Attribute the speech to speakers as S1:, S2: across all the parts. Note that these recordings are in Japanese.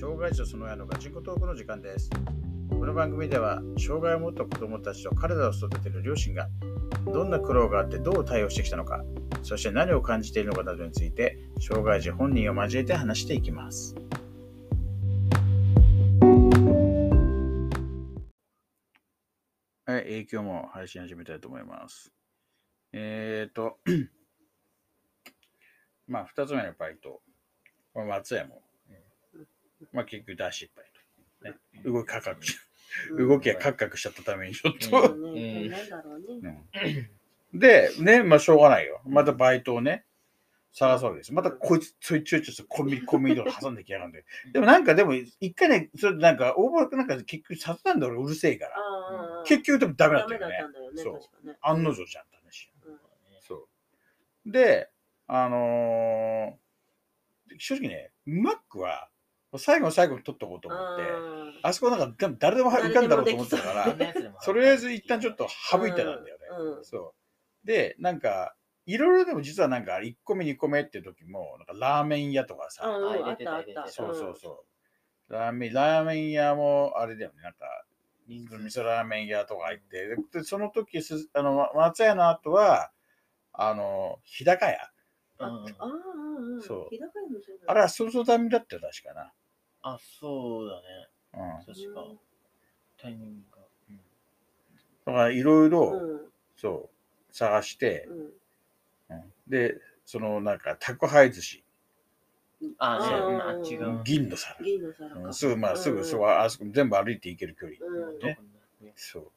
S1: 障害者その親のガチンコトークの時間です。この番組では、障害を持った子供たちと彼らを育てる両親が、どんな苦労があってどう対応してきたのか、そして何を感じているのかなどについて、障害児本人を交えて話していきます。はい、えー今日も配信始めたいと思います。えっ、と、まあ、二つ目のバイト。まあ松屋も、まあ、結局出しっぱいと。ね、動きカクカクし、動きがカクカクしちゃったためにちょっ
S2: そ
S1: と。で、ね、まあ、しょうがないよ。またバイトをね、探すわけです。またこいつ、ちょいちょいちょいコンビニ、コンビニとか挟んできやがるんで。でもなんか、でも、一回ね、それなんか、応募なんか結局、させたんだ俺うるせえから。結局でもダメだったよねそう。案の定じゃんって話。
S2: うん
S1: そう。で、あのー正直ね、マックは、最後の最後に取っとこうと思って、
S2: あ
S1: あそこなんかでも誰でも浮かんだろうと思ってたから、とりあえず一旦ちょっと省いてたんだよね。そう。で、なんか、いろいろでも実はなんか1個目2個目っていう時も、なんかラーメン屋とかさ、そうそうそう。ラーメン、ラーメン屋もあれだよね、なんか、味噌ラーメン屋とか行って、でその時す、あの、ま松屋の後は、あの、日高屋。
S3: うん
S2: ああ、うん。
S1: そう。
S2: 日高屋もそうだ。
S1: あれはそそだみだったよ、確かな。
S3: あ、そうだね。
S1: うん。
S3: 確か。タイミングが。うん
S1: だからいろいろ、
S2: うん。
S1: そう、探して、
S2: うん。
S1: うんで、そのなんか宅配寿司、
S3: あ、
S2: あ
S3: そう、
S2: ー
S3: あ、違う。
S1: 銀の皿。
S2: 銀の皿か。
S1: うんすぐ、まあ、すぐ、
S2: うん
S1: そこ、あそこ全部歩いて行ける距離。
S2: うん。
S1: ねそう。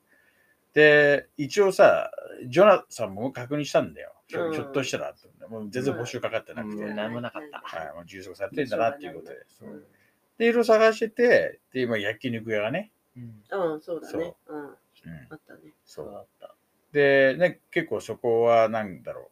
S1: で、一応さ、ジョナさんも確認したんだよ。ひょ
S2: うん
S1: ひょっとしたら、もう全然募集かかってなくて、
S3: うん何もなかった
S1: はい、もう充足されてんだなっていうことで。そう
S3: うん
S1: で、いろいろ探してて、で、今、焼肉屋がね、
S3: うん。
S2: うん、そうだね。うん。
S1: うん、
S2: あったね。
S1: そう。
S3: だった。
S1: で、ね、結構そこは、なんだろう。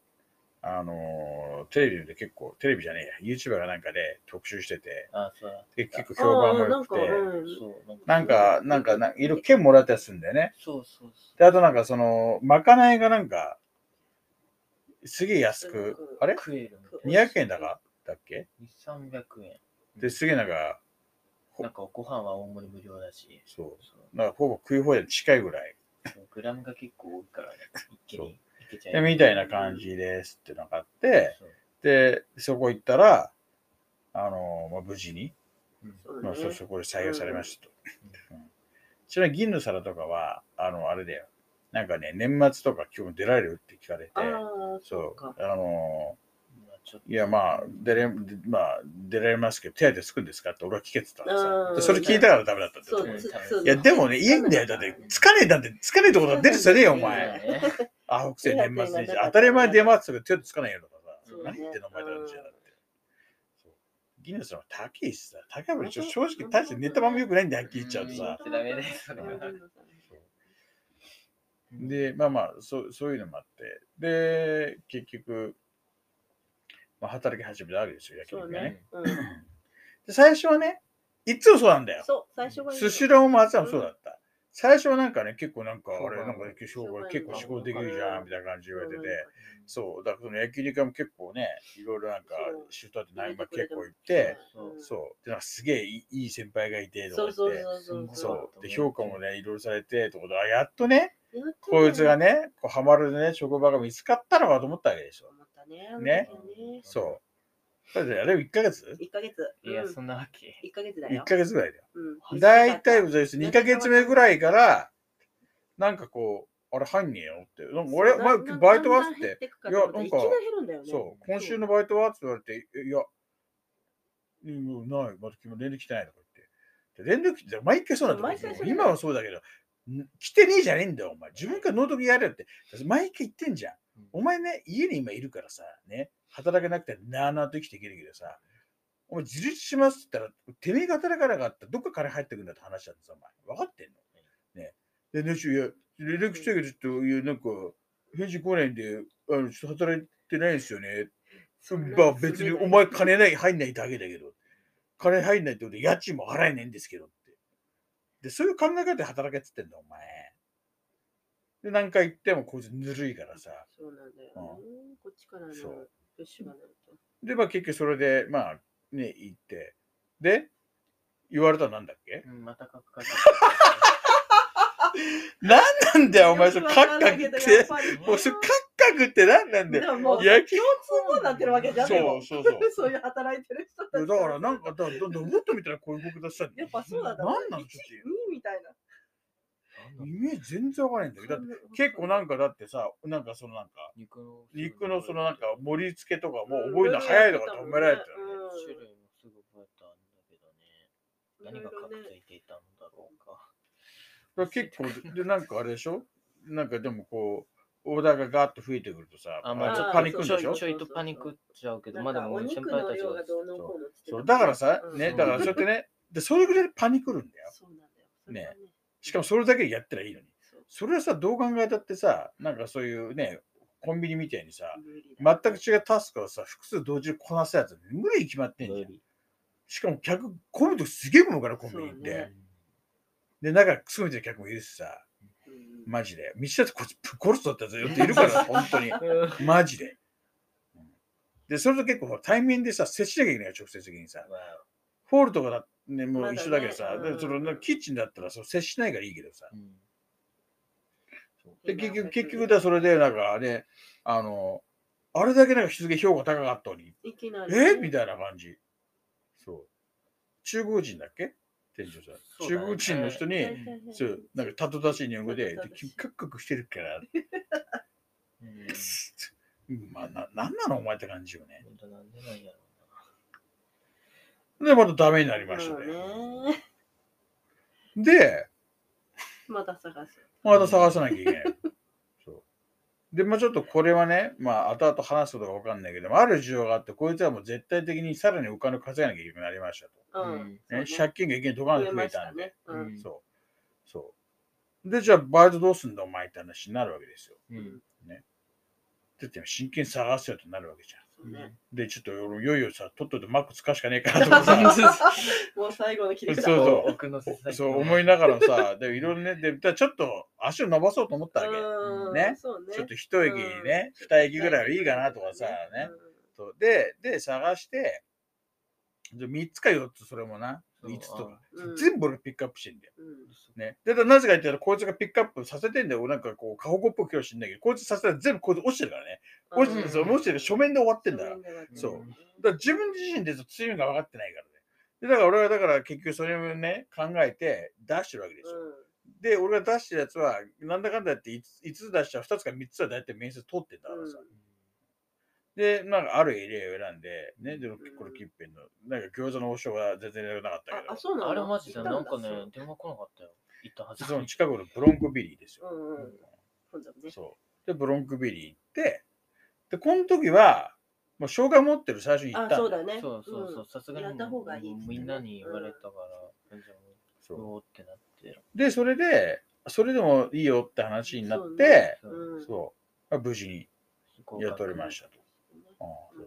S1: あのーテレビで結構、テレビじゃねえや、YouTuber がなんかで特集してて、
S3: あ、そう
S1: で結構評判も良くて、
S2: あーなんか
S3: た。そう、
S1: なんか、なんか、なんかいろいろ券もらったりするんだよね。
S3: そうそう
S1: で、あとなんかその、まかないがなんか、すげえ安く、あれ？
S3: 食えるみたい
S1: ?200 円だか？だっけ？
S3: な。300円。
S1: で、すげえなんか、ほ
S3: なんかご飯は大盛り無料だし。
S1: そう、
S3: そう。
S1: なんかほぼ食い放題に近いぐらい。
S3: そうグラムが結構多いからね。一気にいけちゃ
S1: で、みたいな感じですってのがあって、
S3: そう。
S1: で、そこ行ったら、あの、まあ、無事に、
S3: うん。
S1: まあ、
S2: そうだね
S1: そそこで採用されましたと。うん。ちなみに銀の皿とかは、あの、あれだよ。なんかね、年末とか今日も出られるって聞かれて、
S2: ああ、
S1: そ
S2: そう
S1: あの、いや、まあ、出れ、まあ、出られますけど、手当つくんですかって俺は聞けてた
S2: ん
S1: でそれ聞いたからダメだったってこと
S2: つそう
S1: いや、でもね、いいんだよ。だって、つかねえだって、つかねえところ出るじゃねえよ、お前。
S3: ね
S1: あ、北西年末年始。当たり前出ますけど、手当つかないよとかさ
S2: そう。ね
S1: 何言ってんの、お前と話じゃなくて。そうギネスの高いしさ、高いもん正直、大してネタ番も良くないんで、はっきり言っちゃうとさ。
S3: うんダメだよそれは
S1: で、まあまあ、そうそういうのもあって。で、結局、まあ、働き始めたわけですよ、焼
S2: そう
S1: 肉がね
S2: ね。。うん。
S1: で最初はね、いつもそうなんだよ。
S2: そう、最初がいいの
S1: スシローも松屋もそうだった。最初はなんかね、結構なんか、あれ、なんか結構結構仕事できるじゃん、みたいな感じで言われてて。
S2: うん
S1: そう、だからその焼肉屋も結構ね、いろいろなんか
S2: そう、
S1: 主体って何番結構行って、
S2: うん
S1: そう、で、なんかすげえいいいい先輩がいて、とか
S2: そう
S1: 言って、
S2: そう
S1: で、評価もね、いろいろされて、とかで、あやっとね、こいつがね、こうハマるね、職場が見つかったのかと思ったわけでしょ。
S2: ね。
S1: ね。そう。それで、あれ1ヶ月
S2: ？1ヶ月。
S3: いや、
S2: うん
S3: そんなわけ。
S2: 1ヶ月だ
S1: ?1
S2: よ。
S1: ヶ月ぐらいだよ。
S2: うん
S1: だいたい、2ヶ月目ぐらいから、なんかこう、あれ入んねえよって。なんか俺、前、バイトはっつって、いやなんか
S2: いきなり減るんだよね。
S1: そう、今週のバイトはって言われて、えいや、うんない、まだ今連絡来てないとか言って。で連絡来て、毎回そうなんだ
S2: 毎回そうだよ
S1: 今はそうだけど、ん来てねえじゃねえんだよ、お前。自分からノートにやれよって。毎回言ってんじゃん。お前ね、家に今いるからさ、ね、働けなくてなーなーと生きていけるけどさ、お前自立しますって言ったら、てめえが働かなかったらどっか金入ってくんだって話だってさ、お前。分かってんの？ね。で、ね、いや、連絡したけど、ちょっと、いや、なんか、返事来ないんで、あの、ちょっと働いてないんですよね。まあ別にお前金ない、入んないだけだけど、金入んないってことで家賃も払えないんですけどって。で、そういう考え方で働けっつってんだ、お前。で、何回言ってもこいつぬるいからさ。
S2: そうなんだよね。こっちからの
S1: そう
S2: プッシュがないと。
S1: で、まあ結局それで、まあね、行って。で、言われたらなんだっけ？
S3: うん、またカクカク。
S1: なんなんだよ、お前、それ、カッカクってもう、それ、カッカクってなんなんだよ。
S2: でももう
S1: 野球
S2: 共通語になってるわけじゃん。でも
S1: そうそうそう。
S2: そういう働いてる人たち。
S1: だから、なんか、だだどもっと見たらこういう動き出したんだ
S2: やっぱそうなんだ。
S1: なんなの
S2: 1
S1: ちょっと
S2: 2みたいな。
S1: イメージ全然わからないんだけど、だって結構なんかだってさ、なんかそのなんか、
S3: 肉の
S1: 肉のそのなんか盛り付けとかもう覚えるの早いとか止められてる。
S3: 種類もすぐ覚えたんだけどね。何が隠ついていたんだろうか。
S1: だ結構、で、なんかあれでしょ？なんかでもこう、オーダーがガーッと増えてくるとさ、
S3: あ、まあ
S1: ちょっとパニックんでしょ？
S3: ちょいちょいとパニックっちゃうけど、まあでも
S2: お
S3: 先輩たちは。
S1: そう。だからさ、
S2: うん。
S1: ね、だからそうやってね、で、それぐらいでパニクるんだよ。
S2: そうなんだよ。ね
S1: しかもそれだけでやったらいいのに。
S2: そ
S1: れはさ、どう考えたってさ、なんかそういうね、コンビニみたいにさ、全く違うタスクをさ、複数同時にこなすやつ無理に決まってんじゃん。しかも客、混むとすげえ混むから、コンビニって。
S2: ね
S1: で、中くめてる客もいるしさ、
S2: うん
S1: マジで。道だってこっちぶっ殺すぞってやついるから、本当に。
S3: うん
S1: マジで。で、それと結構対面でさ、接しなきゃいけないよ直接的にさ。ホールとかだ、ね、もう一緒だけどさ、
S2: まだね
S1: でそのキッチンだったらそう接しないからいいけどさ。
S3: うん
S1: で、結局、結局だ、それで、なんかね、あの、あれだけなんか日付評価高かったのに、
S2: いきなり
S1: え？みたいな感じ。そう。中国人だっけ？店長さん。
S3: そうだね
S1: 中国人の人に、
S2: に
S1: そう、なんか、たとたしい日本語で、でカクカクしてるから、
S3: うん
S1: うんまあ、な、なんなのお前って感じよね。
S3: 本当なんでなんやろ
S1: で、またダメになりましたね。
S2: ね。
S1: で、
S2: また探す。
S1: また探さなきゃいけない。そう。で、まあちょっとこれはね、まあ後々話すことがわかんないけども、ある事情があって、こいつはもう絶対的にさらにお金を稼がなきゃいけなくなりましたと。
S2: う
S3: うん
S2: ん。
S1: ね、借金がいきなりドカンと増え
S2: 増えましたた
S1: んで。
S2: ね。う
S3: うん
S2: ん。
S1: そう。そう。で、じゃあバイトどうすんだお前って話になるわけですよ。
S3: う。うん
S1: だって真剣に探すよとなるわけじゃん。
S2: ね。
S1: で、ちょっと俺いよいよさ、とっととマック使うしかねえかなとかさ、
S2: もう最後の切り
S1: そう
S2: 札。
S1: そう
S3: 奥の切
S1: そう思いながらさ、でいろいろね、で、ちょっと足を伸ばそうと思ったわけ。
S2: うん。
S1: ね。ちょっと一駅にね、二駅ぐらいはいいかなとかさ、ね。で、で、探して、で3つか4つ、それもな、5つとか、
S2: うん
S1: 全部俺ピックアップしてんだよ。
S2: うん。うん
S1: ね。で、だからなぜか言ったら、こいつがピックアップさせてんだよ。なんかこう、過保護っぽく教師んだけど、こいつさせたら全部こいつ落ちてるからね。落ちてる、そう、落ちてる書面で終わってんだから。だかそうら自分自身で強みが分かってないからね。で、だから俺はだから結局それをね、考えて出してるわけですよ。で、俺が出してるやつは、なんだかんだやって 5, つ出したら2つか3つは大体面接通ってんだからさ。で、なんかあるエリアを選んで、ね、で、これ近辺の、なんか餃子の王将は全然やらなかったけ
S2: あ、
S1: ど、
S2: そうなの？
S3: あれマジでなんかね電話来なかったよ。行ったはず。
S1: その近くのブロンコビリーですよ。
S2: うんうん。
S1: そう。で、ブロンコビリー行って、で、この時は、もう生姜持ってる最初に行っ
S2: あ、
S1: たん
S2: そうだね。
S3: そうそうそう、さすがに
S2: やった方がいい
S3: みんなに言われたから、じゃあ
S1: そう
S3: うおーってなってる。
S1: で、それで、それでもいいよって話になっ
S2: そう
S1: て、
S3: そう
S2: うん。
S1: そう、まあ無事に雇われましたと。ああ
S2: うん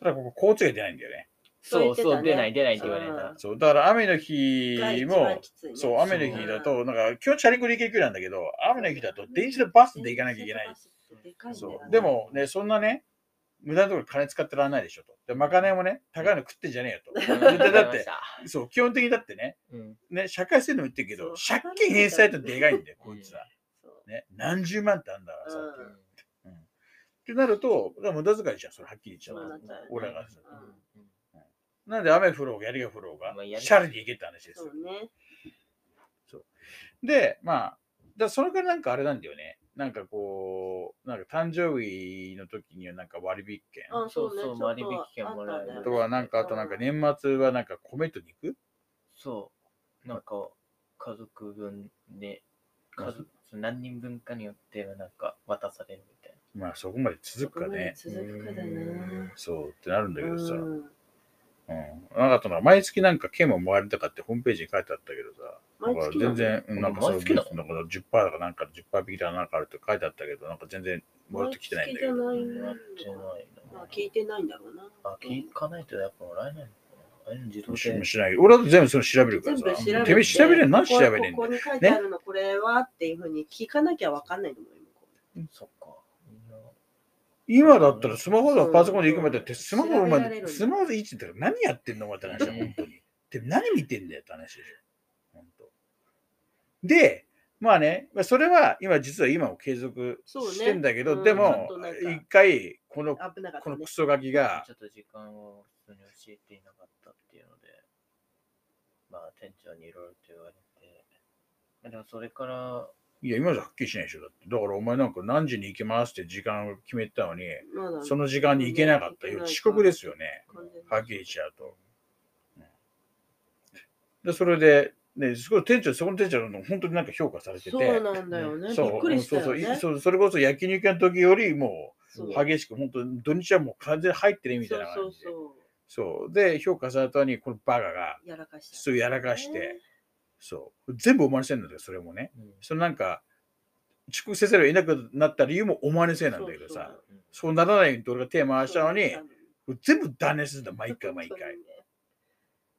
S1: ただここ交通が出ないんだよね。
S3: そうそう、出ない出ないって言われた。
S1: そう、だから雨の日もそう、雨の日だと、なんか、今日チャリンコで行ける距離なんだけど、雨の日だと電車でバスで行かなきゃいけない。。そう。でもね、そんなね、無駄なところ金使ってらんないでしょと。で、まかないもね、高いの食ってんじゃねえよと。
S3: うん
S1: でだって、そう、基本的にだってね、
S3: うん。
S1: ね、社会制度も言ってるけど、
S2: そう
S1: 借金返済ってでかいんだよ、こいつは。
S2: そう
S1: ね、何十万ってあんだからさ。ってなると、無駄遣いじゃん、それはっきり言っちゃう。俺らがさ。
S2: うん。
S1: なんで雨降ろうが槍が降ろうがシャレに行けって話ですよ。
S2: そう。ね。
S1: で、まあ、だそれからなんかあれなんだよね。なんかこう、なんか誕生日の時にはなんか割引券。
S2: あ
S3: そうそう割引券もらえる。
S1: とか、なんかあとなんか年末はなんか米と肉
S3: そう。なんか、家族分で、家族何人分かによってはなんか渡される
S1: まあそこまで続くかね。
S2: 続くかだな。
S1: そうってなるんだけどさ。うん。
S2: うん
S1: なんかあとな、毎月なんか券ももらえるとかってホームページに書いてあったけどさ。
S2: 毎月なの？
S1: なんか全然、うんなんかそう
S3: 毎月なの？
S1: なんか10%とかなんか10%引きだなんかあるって書いてあったけど、なんか全然もらってきてないんだけど。
S2: 毎
S3: な。なっ
S2: 月じゃ
S3: てない
S2: まあ
S3: な。
S2: 聞いてないんだろうな。
S3: あ、聞かないとやっぱもらえないのかな。あれ自動
S1: し
S3: で。
S1: しない俺は全部それ調べるからさ。
S2: 全部調べて。
S1: てめえ調べれん何調べれんだよ
S2: ここに書いてあるの、これはっていうふうに聞かなきゃわかんないのも今
S3: そっか。
S1: 今だったらスマホとかパソコンで行くまでって、スマホお前、
S2: 調べられるんだ。
S1: スマホでいいって何やってんのお前って話だ、本当に。って何見てんだよって話でしょ。本当。で、まあね、まあそれは今実は今も継続してんだけど、
S2: うん。
S1: でも一回この
S2: ね。
S1: このク。ソガキが
S3: ちょっと時間を普通に教えていなかったっていうので、まあ店長にいろいろと言われて、まあでもそれから、
S1: いや今じゃはっきりしないでしょだってだからお前なんか何時に行きますって時間を決めたのにその時間に行けなかったよ遅刻ですよねはっきり言っちゃうと。でそれで、ね、すごい店長、そこの店長の本当になんか評価されてて、
S2: そうなんだよね。び
S1: そう
S2: っくりした
S1: そう
S2: よね。
S1: そうそうそれこそ焼肉屋の時よりも
S2: そう
S1: 激しく、本当に土日はもう完全に入ってるみたいな
S2: そう
S1: 感じで。
S2: そう
S1: そうで、評価されたのに、このバカが、
S2: そう。やらかした。
S1: そうやらかして、そう、全部お前のせいなんだよ、それもね。
S3: うん
S1: そのなんか、遅刻せざるを得なくなった理由もお前のせいなんだけどさ、
S3: うん
S1: そうならないようにと俺が手回したのに、全部断念するんだ、毎回毎回。。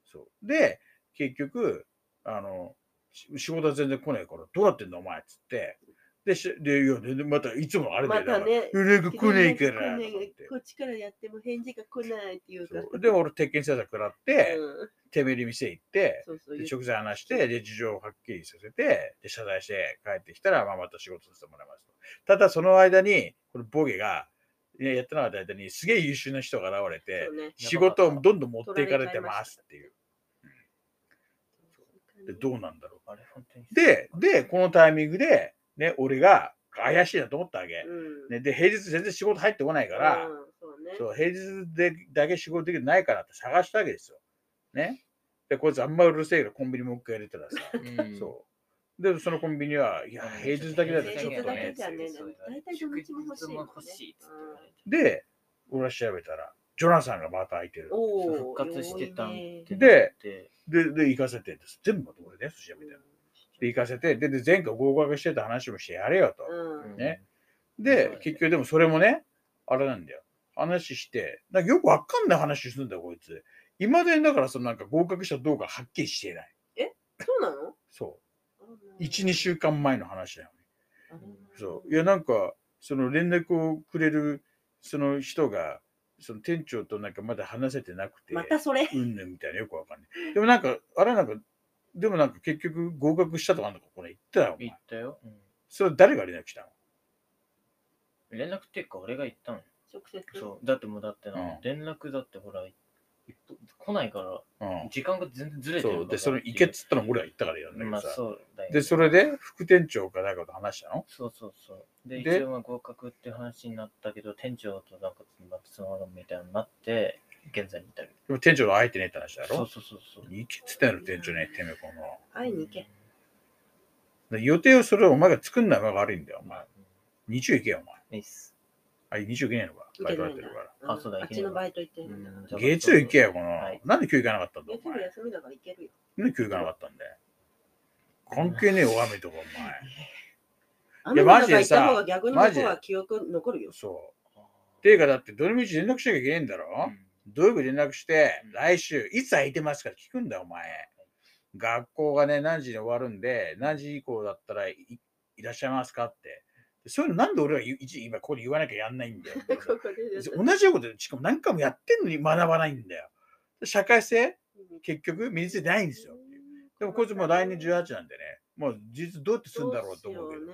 S1: そう。で、結局、あの、し仕事は全然来ないから、どうなってんだお前っつって。で、しで、いや、でまたいつもあれだよ。
S2: またね
S1: 連絡来ねえから。
S2: こっちからやっても返事が来ないっていうか。
S1: で、俺、鉄拳制作食らって、
S2: うん
S1: てめえに店行って、
S2: そうそう
S1: で食材話して、で、事情をはっきりさせて、で、謝罪して帰ってきたら、まあ、また仕事させてもらいますと。ただ、その間に、このボケが、ねやってなかった間に、すげえ優秀な人が現れて
S2: ね
S1: 仕事をどんどん持っていかれてますっていう。で、どうなんだろう。で、で、このタイミングで、ね、俺が怪しいなと思ったわけ。
S2: うん
S1: ね、で、平日全然仕事入ってこないから、
S2: うんそうね。
S1: そう、平日でだけ仕事できるないからって探したわけですよ。ね。で、こいつあんまうるせえからコンビニもう一回入れたらさ、
S3: うん
S1: そう。で、そのコンビニは、いや、平日だけだとちょっ
S2: 平日だけ
S1: とね
S2: じ。ゃね大体土日も欲しいね
S3: 欲しい
S1: で、俺は調べたら、ジョナサンがまた空いてる。
S2: おお。
S3: 復活してたん
S1: で
S3: で、
S1: で、で、行かせてです。全部まとめてね、調べて。で、行かせて、で、で前回合格してた話もしてやれよと。
S2: うん。
S1: ねで、結局でもそれもね、あれなんだよ。話して、なんかよくわかんない話するんだよ、こいつ。いまだにだから、そのなんか合格したどうかはっきりしていない。
S2: そうなの？
S1: そう。1、2週間前の話だよね。
S2: あ
S1: そう。いや、なんか、その連絡をくれる、その人が、その店長となんかまだ話せてなくて、
S2: またそれ？
S1: うんぬんみたいなよくわかんない。でもなんか、あれなんか、でもなんか結局合格したとかあんのか、これ言ったよ、お前
S3: 言ったよ。うん
S1: それ誰が連絡したの？
S3: 連絡っていうか、俺が言ったの。
S2: 直接？
S3: そう。だってもうだってな、
S1: うん
S3: 連絡だってほら、来ないから、
S1: うん。
S3: 時間が全然ずれてる
S1: そう。
S3: の
S1: で、それ行けっつったら俺は言ったからやるんだけ
S3: まあ
S1: どさ。
S3: そうだよね。
S1: で、それで副店長か誰かと話したの？
S3: そうそうそう。で、
S1: で？
S3: 一応まあ合格って話になったけど、店長となんかまたつながるみたいになって、現在に至る。
S1: でも店長と会えてねえって話だろ？
S3: そうそうそうそう。
S1: 行けっつったの店長ね、てめえこの。
S2: 会いに行け。
S1: で予定をそれをお前が作んないのが悪いんだよ、お前。
S3: うん
S1: 日曜行けよ、お前。
S3: いいっす。
S1: あ、日曜行けねえのか。バイトやってるか
S2: うん
S3: あそうだ
S2: あっちのバイト行ってる。
S1: 月曜行けよ、この。
S3: はい
S1: なんで今日行かなかったんだ、お
S2: 月曜
S1: 前。
S2: 休みだから行けるよ。
S1: なんで今日行かなかったんだよ。関係ねえよ、雨とか、お
S2: 雨の中行った方
S1: マジで
S2: は記憶残るよ
S1: 前。。そう。っていうか、だって、どのみち連絡しなきゃいけないんだろ、土曜日連絡して
S3: うん、
S1: 来週、いつ空いてますかって聞くんだよ、お前。学校がね、何時に終わるんで、何時以降だったらいいらっしゃいますかって。そういうのなんで俺は今ここで言わなきゃやんないんだよ。同じようなことで、しかも何回もやってんのに学ばないんだよ。社会性、結局身についてないんですよ。でもこいつもう来年18なんでね、もう事実どうやってするんだろうと思うけど。
S2: ど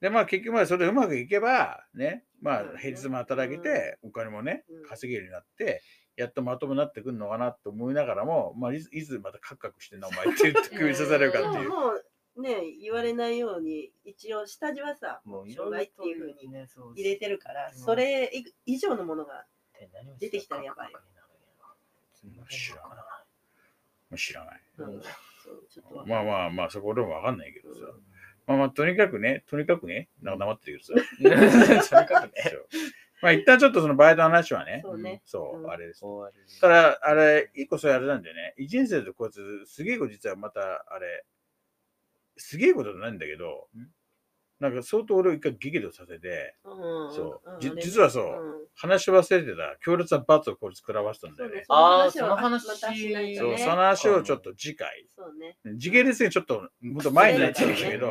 S1: で、まあ結局まあそれでうまくいけば、ね、まあ平日も働けて、お金もね
S2: うん、
S1: 稼げるようになって、やっとまともになってくるのかなと思いながらも、まあいついつまたカクカクしてんなお前って言って首刺されるかっていう。
S2: ね、言われないように、一応下地はさ、
S3: もう
S2: 障害っていうふうに入れてるから、
S3: うん
S2: それ以上のものが、出てきたらやばい
S1: 知ら
S3: ない
S1: まあ知らない。まあまあまあそこでもわかんないけどさ。まあまあとにかくね、とにかくね、なんか黙ってるけどさ。
S3: とにかくね。
S1: まあ一旦ちょっとそのバイトの話はね、
S2: そうね。
S1: そう、
S2: うん
S1: あれです。ただ、あれ、一個それあれなんだよね。一年生でこいつ、すげえこと実はまた、あれ、すげえことないんだけど
S3: ん、
S1: なんか相当俺を一回激怒させて、
S2: うん
S1: そう。
S2: うん
S1: じ実はそう
S2: うん。
S1: 話し忘れてた。強烈な罰をこいつ食らわせたんだよね。
S3: あー
S2: その話
S3: その話
S2: をまたしないと
S1: そう、
S2: ね
S1: その話をちょっと次回、
S2: そうね。
S1: 時系列にちょっと、ほんと前になっちゃうんだけど、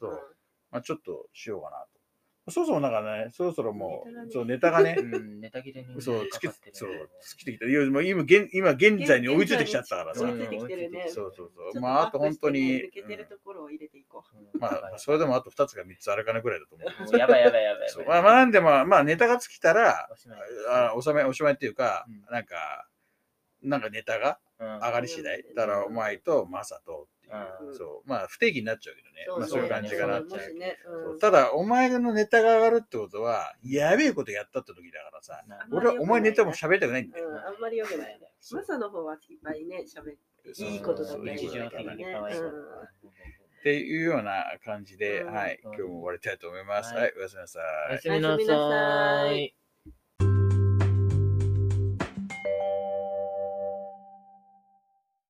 S2: そう
S1: まあちょっとしようかなと。そろそろなんかね、そろそろもう、
S2: ネタがね
S1: そう、ネタがね、
S3: うん、ネタ切れに
S1: そう、つけ
S3: かかって、る
S1: そう
S3: ね。、
S1: 尽きてきた。今、現今現在に追いついてきちゃったからさ。
S3: うん
S2: 追いついてきてるね。
S1: そうそうそう。まあ、あと本当に、
S2: 抜けてるところを入れていこ
S3: うん
S1: まあ、それでもあと2つか3つあるかなぐらいだと思う。
S3: やばいやばいやばい。
S1: そうまあ、まあ、なんでも、まあ、ネタが尽きたら
S3: おしまい、
S1: あおしまい、おしまいっていうか
S3: うん、
S1: なんか、なんかネタが
S3: うん
S1: 上がり次第。だから、お前とマサとそう、まあ、不定期になっちゃうけどね。
S2: う。
S1: まあ、そういう感じかなっただ、お前のネタが上がるってことは、やべえことやったって時だからさ、
S3: な
S1: 俺はお前ネタも喋りたくないんだよ。
S2: うん、あんまり良くない。
S1: そう
S2: マサの方はいっぱいね、喋って。いいことだね
S1: っていうような感じで、
S2: うん
S1: はい、今日も終わりたいと思います。
S3: はい
S1: はい、おやすみなさい
S3: おや。すみなさい。